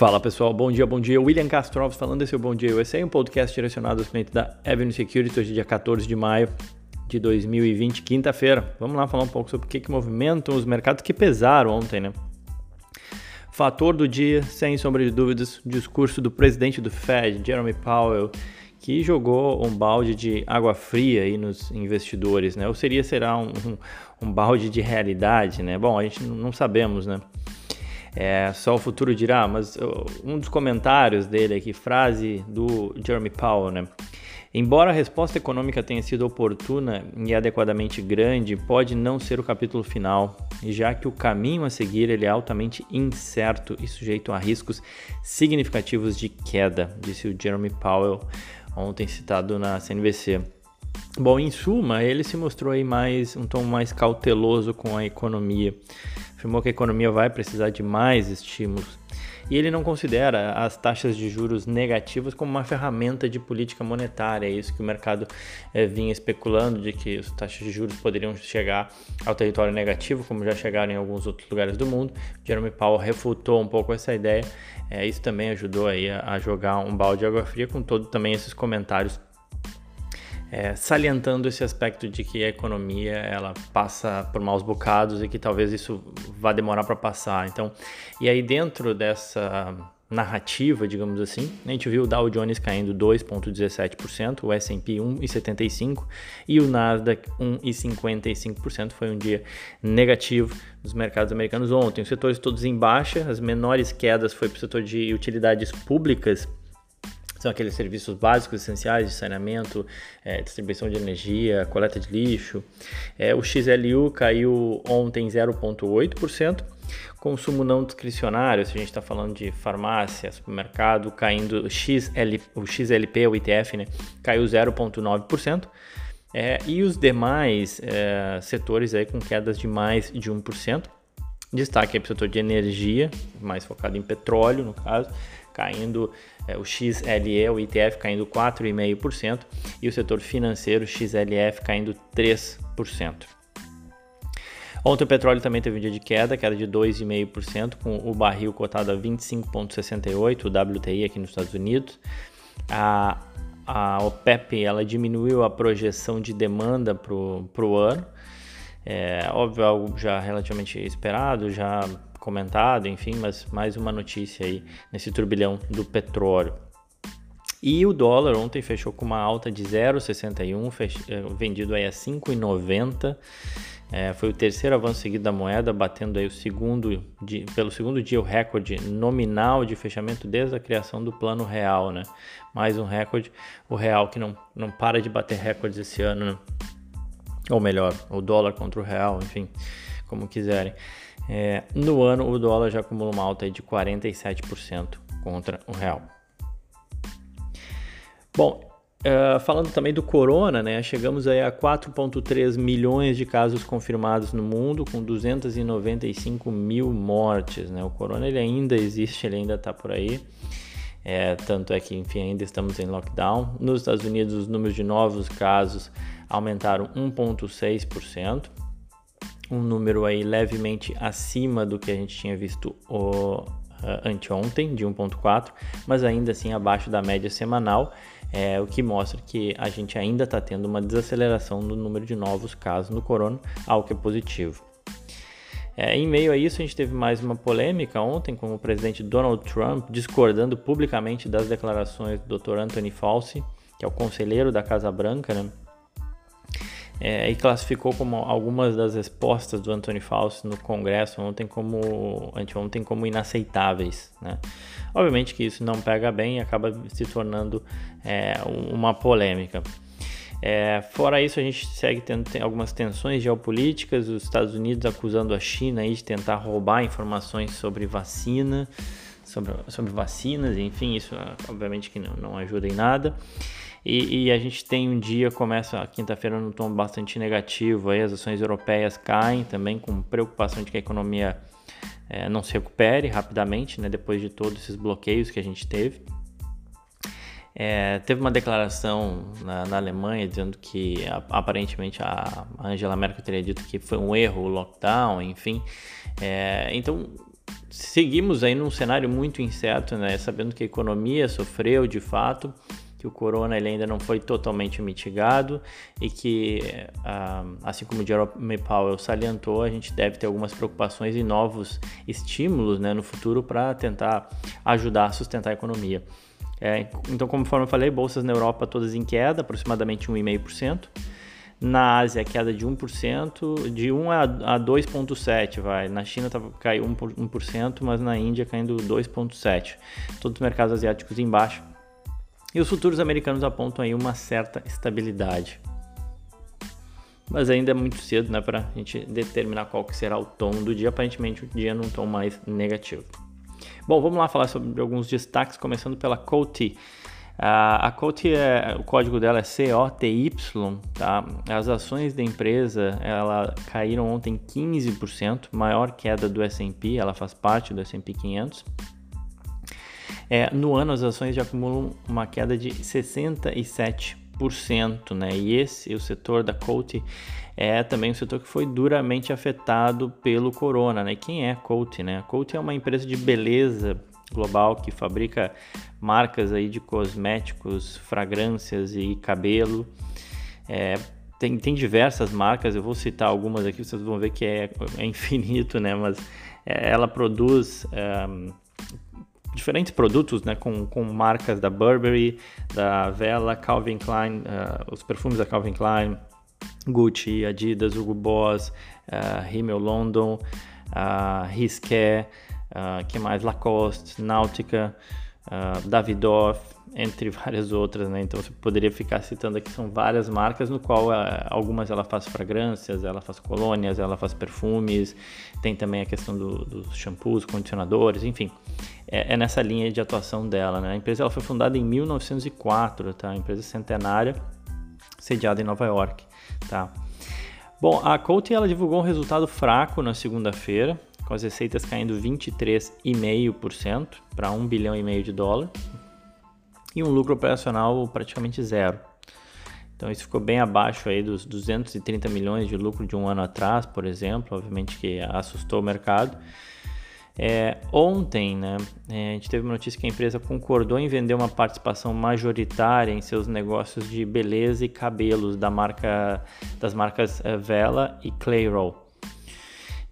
Fala pessoal, bom dia, bom dia. William Castrovs falando esse é o Bom Dia USA, um podcast direcionado aos clientes da Avenue Security, hoje dia 14 de maio de 2020, quinta-feira. Vamos lá falar um pouco sobre o que, que movimentam os mercados que pesaram ontem, né? Fator do dia, sem sombra de dúvidas, discurso do presidente do Fed, Jeremy Powell, que jogou um balde de água fria aí nos investidores, né? Ou seria, será um, um, um balde de realidade, né? Bom, a gente não sabemos, né? É, só o futuro dirá, mas um dos comentários dele aqui, frase do Jeremy Powell, né? Embora a resposta econômica tenha sido oportuna e adequadamente grande, pode não ser o capítulo final, já que o caminho a seguir ele é altamente incerto e sujeito a riscos significativos de queda, disse o Jeremy Powell ontem citado na CNBC. Bom, em suma, ele se mostrou aí mais um tom mais cauteloso com a economia afirmou que a economia vai precisar de mais estímulos. E ele não considera as taxas de juros negativas como uma ferramenta de política monetária. É isso que o mercado é, vinha especulando, de que as taxas de juros poderiam chegar ao território negativo, como já chegaram em alguns outros lugares do mundo. Jeremy Powell refutou um pouco essa ideia. É, isso também ajudou aí a, a jogar um balde de água fria com todo também esses comentários é, salientando esse aspecto de que a economia ela passa por maus bocados e que talvez isso vá demorar para passar. Então, e aí dentro dessa narrativa, digamos assim, a gente viu o Dow Jones caindo 2,17%, o S&P 1,75% e o Nasdaq 1,55%. Foi um dia negativo nos mercados americanos ontem. Os setores todos em baixa, as menores quedas foi para o setor de utilidades públicas são aqueles serviços básicos essenciais de saneamento, é, distribuição de energia, coleta de lixo. É, o XLU caiu ontem 0,8%. Consumo não discricionário, se a gente está falando de farmácia, supermercado, caindo XL, o XLP, o ITF, né, caiu 0,9%. É, e os demais é, setores aí com quedas de mais de 1%. Destaque para o setor de energia, mais focado em petróleo, no caso, caindo é, o XLE, o ITF caindo 4,5% e o setor financeiro XLF caindo 3%. Ontem o petróleo também teve um dia de queda, queda de 2,5%, com o barril cotado a 25,68, o WTI aqui nos Estados Unidos. A, a OPEP ela diminuiu a projeção de demanda para o ano, é óbvio, algo já relativamente esperado, já comentado, enfim, mas mais uma notícia aí nesse turbilhão do petróleo. E o dólar ontem fechou com uma alta de 0,61, eh, vendido aí a 5,90. É, foi o terceiro avanço seguido da moeda, batendo aí o segundo, dia, pelo segundo dia o recorde nominal de fechamento desde a criação do plano real, né? Mais um recorde, o real que não, não para de bater recordes esse ano, né? Ou melhor, o dólar contra o real, enfim, como quiserem. É, no ano, o dólar já acumula uma alta de 47% contra o real. Bom, uh, falando também do corona, né, chegamos aí a 4,3 milhões de casos confirmados no mundo, com 295 mil mortes. Né? O corona ele ainda existe, ele ainda está por aí. É, tanto é que, enfim, ainda estamos em lockdown. Nos Estados Unidos, os números de novos casos aumentaram 1,6% um número aí levemente acima do que a gente tinha visto o, uh, anteontem, de 1.4, mas ainda assim abaixo da média semanal, é, o que mostra que a gente ainda está tendo uma desaceleração no número de novos casos no corona, algo que é positivo. É, em meio a isso, a gente teve mais uma polêmica ontem com o presidente Donald Trump discordando publicamente das declarações do Dr. Anthony Fauci, que é o conselheiro da Casa Branca, né? É, e classificou como algumas das respostas do Anthony Fauci no Congresso ontem como anteontem como inaceitáveis, né? Obviamente que isso não pega bem e acaba se tornando é, uma polêmica. É, fora isso, a gente segue tendo algumas tensões geopolíticas, os Estados Unidos acusando a China aí de tentar roubar informações sobre vacina, sobre, sobre vacinas, enfim, isso obviamente que não, não ajuda em nada. E, e, a gente tem um dia, começa a quinta-feira num tom bastante negativo, aí as ações europeias caem também com preocupação de que a economia é, não se recupere rapidamente, né, depois de todos esses bloqueios que a gente teve. É, teve uma declaração na, na, Alemanha dizendo que aparentemente a Angela Merkel teria dito que foi um erro o lockdown, enfim. É, então seguimos aí num cenário muito incerto, né? Sabendo que a economia sofreu de fato, que o corona ele ainda não foi totalmente mitigado e que, ah, assim como o Jerome Powell salientou, a gente deve ter algumas preocupações e novos estímulos né, no futuro para tentar ajudar a sustentar a economia. É, então, conforme eu falei, bolsas na Europa todas em queda, aproximadamente 1,5%. Na Ásia, queda de 1%, de 1 a, a 2,7%, vai. Na China tava, caiu 1%, 1%, mas na Índia caindo 2,7%. Todos os mercados asiáticos em baixa. E os futuros americanos apontam aí uma certa estabilidade. Mas ainda é muito cedo, né, para a gente determinar qual que será o tom do dia. Aparentemente, o dia num tom mais negativo. Bom, vamos lá falar sobre alguns destaques, começando pela Coty. Uh, a Coty, é, o código dela é COTY, tá? As ações da empresa, ela caíram ontem 15%, maior queda do S&P, ela faz parte do S&P 500. É, no ano, as ações já acumulam uma queda de 67%, né? E esse, o setor da Coty, é também um setor que foi duramente afetado pelo corona, né? Quem é a Coty, né? A Coty é uma empresa de beleza global que fabrica marcas aí de cosméticos, fragrâncias e cabelo. É, tem, tem diversas marcas, eu vou citar algumas aqui, vocês vão ver que é, é infinito, né? Mas é, ela produz diferentes produtos, né? Com, com marcas da Burberry, da Vela, Calvin Klein, uh, os perfumes da Calvin Klein, Gucci, Adidas, Hugo Boss, uh, Rimmel London, uh, Risqué, uh, que mais? Lacoste, Náutica, uh, Davidoff, entre várias outras, né? Então você poderia ficar citando aqui, são várias marcas no qual algumas ela faz fragrâncias, ela faz colônias, ela faz perfumes, tem também a questão do, dos shampoos, condicionadores, enfim. É, é, nessa linha de atuação dela, né? A empresa ela foi fundada em 1904, tá? A empresa centenária, sediada em Nova York, tá? Bom, a Coty ela divulgou um resultado fraco na segunda-feira, com as receitas caindo 23,5% para 1 bilhão e meio de dólar e um lucro operacional praticamente zero. Então isso ficou bem abaixo aí dos 230 milhões de lucro de um ano atrás, por exemplo, obviamente que assustou o mercado. É, ontem, né, é, a gente teve uma notícia que a empresa concordou em vender uma participação majoritária em seus negócios de beleza e cabelos da marca, das marcas é, Vela e Clayrol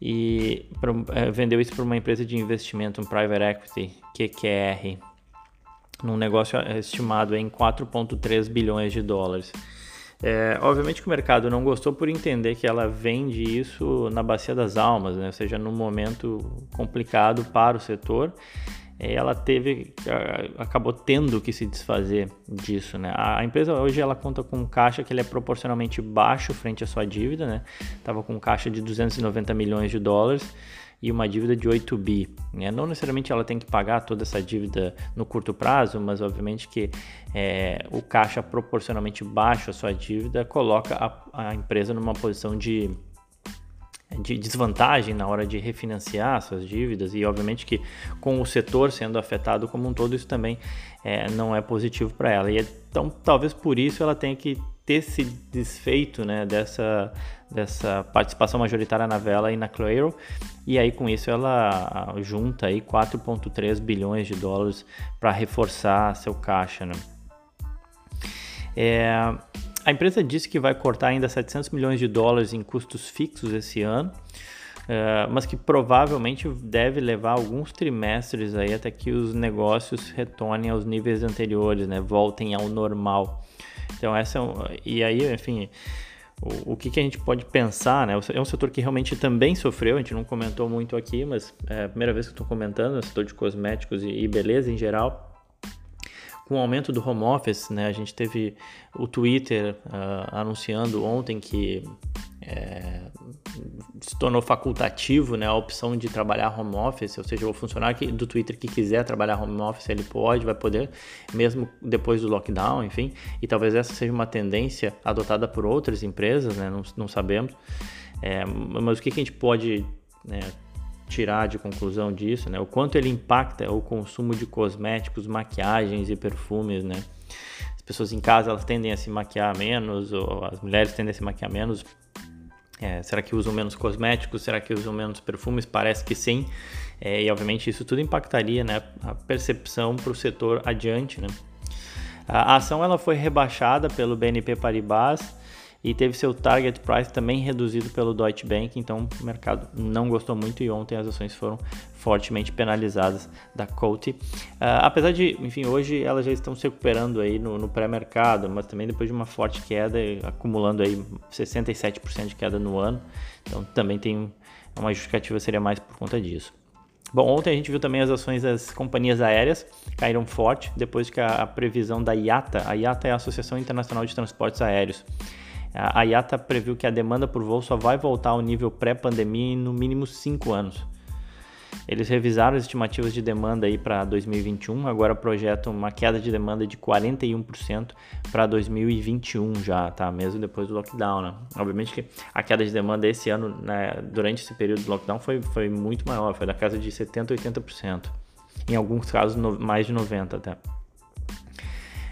e é, vendeu isso para uma empresa de investimento, um private equity, QQR, num negócio estimado em 4,3 bilhões de dólares. É, obviamente que o mercado não gostou por entender que ela vende isso na bacia das almas, né? ou seja, num momento complicado para o setor ela teve acabou tendo que se desfazer disso, né? A empresa hoje ela conta com um caixa que ele é proporcionalmente baixo frente à sua dívida, né? Tava com caixa de 290 milhões de dólares e uma dívida de 8 bi. Né? Não necessariamente ela tem que pagar toda essa dívida no curto prazo, mas obviamente que é, o caixa proporcionalmente baixo à sua dívida coloca a, a empresa numa posição de de desvantagem na hora de refinanciar suas dívidas e obviamente que com o setor sendo afetado como um todo isso também é, não é positivo para ela e então talvez por isso ela tenha que ter se desfeito né, dessa, dessa participação majoritária na Vela e na Claro e aí com isso ela junta aí 4,3 bilhões de dólares para reforçar seu caixa né? É, a empresa disse que vai cortar ainda 700 milhões de dólares em custos fixos esse ano, uh, mas que provavelmente deve levar alguns trimestres aí até que os negócios retornem aos níveis anteriores, né? Voltem ao normal. Então essa é e aí, enfim, o, o que, que, a gente pode pensar, né? É um setor que realmente também sofreu, a gente não comentou muito aqui, mas é a primeira vez que estou comentando, é o setor de cosméticos e, e beleza em geral com o aumento do home office, né, a gente teve o Twitter uh, anunciando ontem que é, se tornou facultativo né, a opção de trabalhar home office, ou seja, o funcionário do Twitter que quiser trabalhar home office, ele pode, vai poder, mesmo depois do lockdown, enfim, e talvez essa seja uma tendência adotada por outras empresas, né, não, não sabemos, é, mas o que, que a gente pode né, tirar de conclusão disso, né? O quanto ele impacta o consumo de cosméticos, maquiagens e perfumes, né? As pessoas em casa elas tendem a se maquiar menos, ou as mulheres tendem a se maquiar menos. É, será que usam menos cosméticos? Será que usam menos perfumes? Parece que sim. É, e obviamente isso tudo impactaria né, a percepção para o setor adiante. Né? A ação ela foi rebaixada pelo BNP Paribas e teve seu target price também reduzido pelo Deutsche Bank, então o mercado não gostou muito e ontem as ações foram fortemente penalizadas da Coty. Uh, apesar de, enfim, hoje elas já estão se recuperando aí no, no pré-mercado, mas também depois de uma forte queda, acumulando aí 67% de queda no ano, então também tem uma justificativa seria mais por conta disso. Bom, ontem a gente viu também as ações das companhias aéreas caíram forte depois que a, a previsão da IATA, a IATA é a Associação Internacional de Transportes Aéreos, a IATA previu que a demanda por voo só vai voltar ao nível pré-pandemia em no mínimo 5 anos. Eles revisaram as estimativas de demanda aí para 2021, agora projetam uma queda de demanda de 41% para 2021 já, tá? Mesmo depois do lockdown, né? Obviamente que a queda de demanda esse ano, né, durante esse período do lockdown, foi, foi muito maior, foi da casa de 70%, 80%. Em alguns casos, no, mais de 90% até.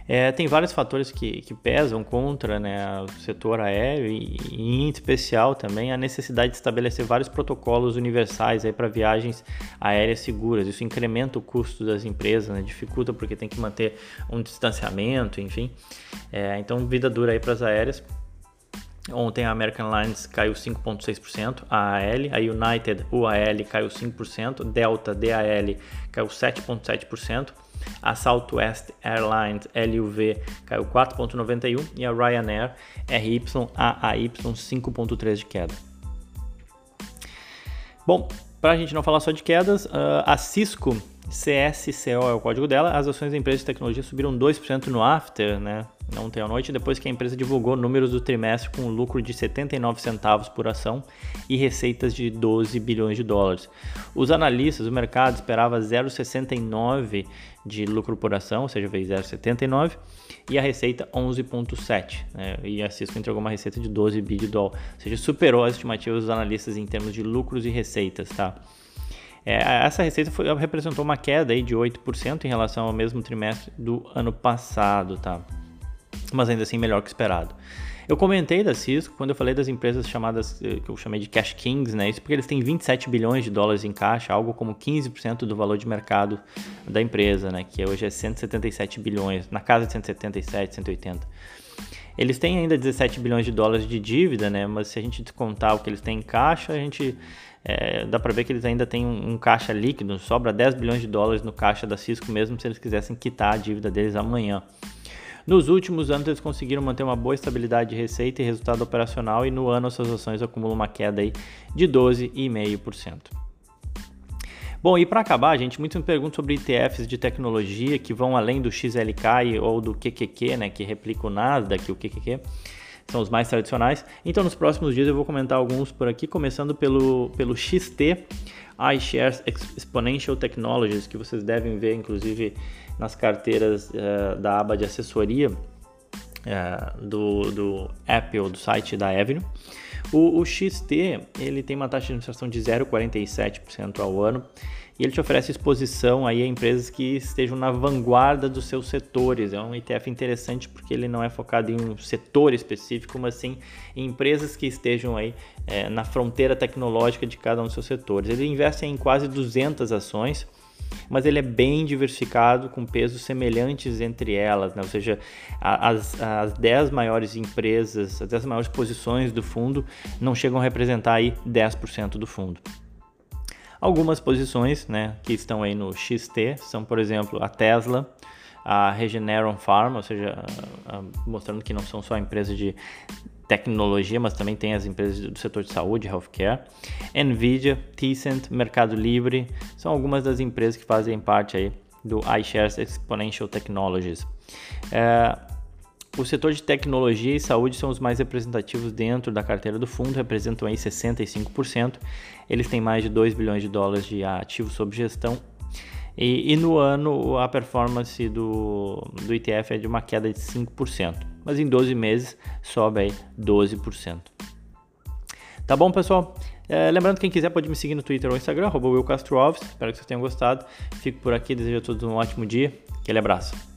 É, tem vários fatores que, que pesam contra né, o setor aéreo e, e, em especial também a necessidade de estabelecer vários protocolos universais para viagens aéreas seguras. Isso incrementa o custo das empresas, né, dificulta porque tem que manter um distanciamento, enfim. É, então, vida dura aí para as aéreas. Ontem a American Airlines caiu 5,6%, a AL, a United UAL caiu 5%, Delta DAL caiu 7,7%. A Southwest Airlines LUV caiu 4,91 e a Ryanair RYAAY 5,3 de queda. Bom, para a gente não falar só de quedas, uh, a Cisco CSCO é o código dela. As ações da empresa de tecnologia subiram 2% no after, né? Ontem à noite, depois que a empresa divulgou números do trimestre com lucro de 79 centavos por ação e receitas de 12 bilhões de dólares. Os analistas, o mercado esperava 0,69 de lucro por ação, ou seja, veio 0,79, e a receita 11,7. Né? E a Cisco entregou uma receita de 12 bilhões de dólares, ou seja, superou as estimativas dos analistas em termos de lucros e receitas, tá? É, essa receita foi, representou uma queda aí de 8% em relação ao mesmo trimestre do ano passado, tá? Mas ainda assim melhor que esperado. Eu comentei da Cisco quando eu falei das empresas chamadas, eh, que eu chamei de Cash Kings, né? Isso porque eles têm 27 bilhões de dólares em caixa, algo como 15% do valor de mercado da empresa, né? Que hoje é 177 bilhões, na casa de 177, 180. Eles têm ainda 17 bilhões de dólares de dívida, né? Mas se a gente descontar o que eles têm em caixa, a gente é, dá para ver que eles ainda têm um, um, caixa líquido, sobra 10 bilhões de dólares no caixa da Cisco, mesmo se eles quisessem quitar a dívida deles amanhã. Nos últimos anos, eles conseguiram manter uma boa estabilidade de receita e resultado operacional, e no ano, suas ações acumulam uma queda aí de 12,5%. Bom, e para acabar, gente, muitos me perguntam sobre ETFs de tecnologia que vão além do XLK ou do QQQ, né, que replica o Nasdaq, o QQQ são os mais tradicionais. Então, nos próximos dias eu vou comentar alguns por aqui, começando pelo, pelo XT, iShares Exponential Technologies, que vocês devem ver, inclusive, nas carteiras uh, da aba de assessoria uh, do, do Apple, do site da Avenue. O, o XT ele tem uma taxa de administração de 0,47% ao ano e ele te oferece exposição aí a empresas que estejam na vanguarda dos seus setores. É um ETF interessante porque ele não é focado em um setor específico, mas sim em empresas que estejam aí é, na fronteira tecnológica de cada um dos seus setores. Ele investe em quase 200 ações, mas ele é bem diversificado, com pesos semelhantes entre elas, né? ou seja, as, as 10 maiores empresas, as 10 maiores posições do fundo não chegam a representar aí 10% do fundo. Algumas posições né, que estão aí no XT são, por exemplo, a Tesla, a Regeneron Pharma, ou seja, mostrando que não são só empresas de tecnologia, mas também tem as empresas do setor de saúde, healthcare, Nvidia, Tencent, Mercado Livre, são algumas das empresas que fazem parte aí do iShares Exponential Technologies. É, o setor de tecnologia e saúde são os mais representativos dentro da carteira do fundo, representam aí 65%. Eles têm mais de 2 bilhões de dólares de ativos sob gestão. E, e no ano a performance do, do ETF é de uma queda de 5%, mas em 12 meses sobe aí 12%. Tá bom, pessoal? É, lembrando, quem quiser pode me seguir no Twitter ou Instagram, arroba Espero que vocês tenham gostado. Fico por aqui, desejo a todos um ótimo dia. Aquele abraço.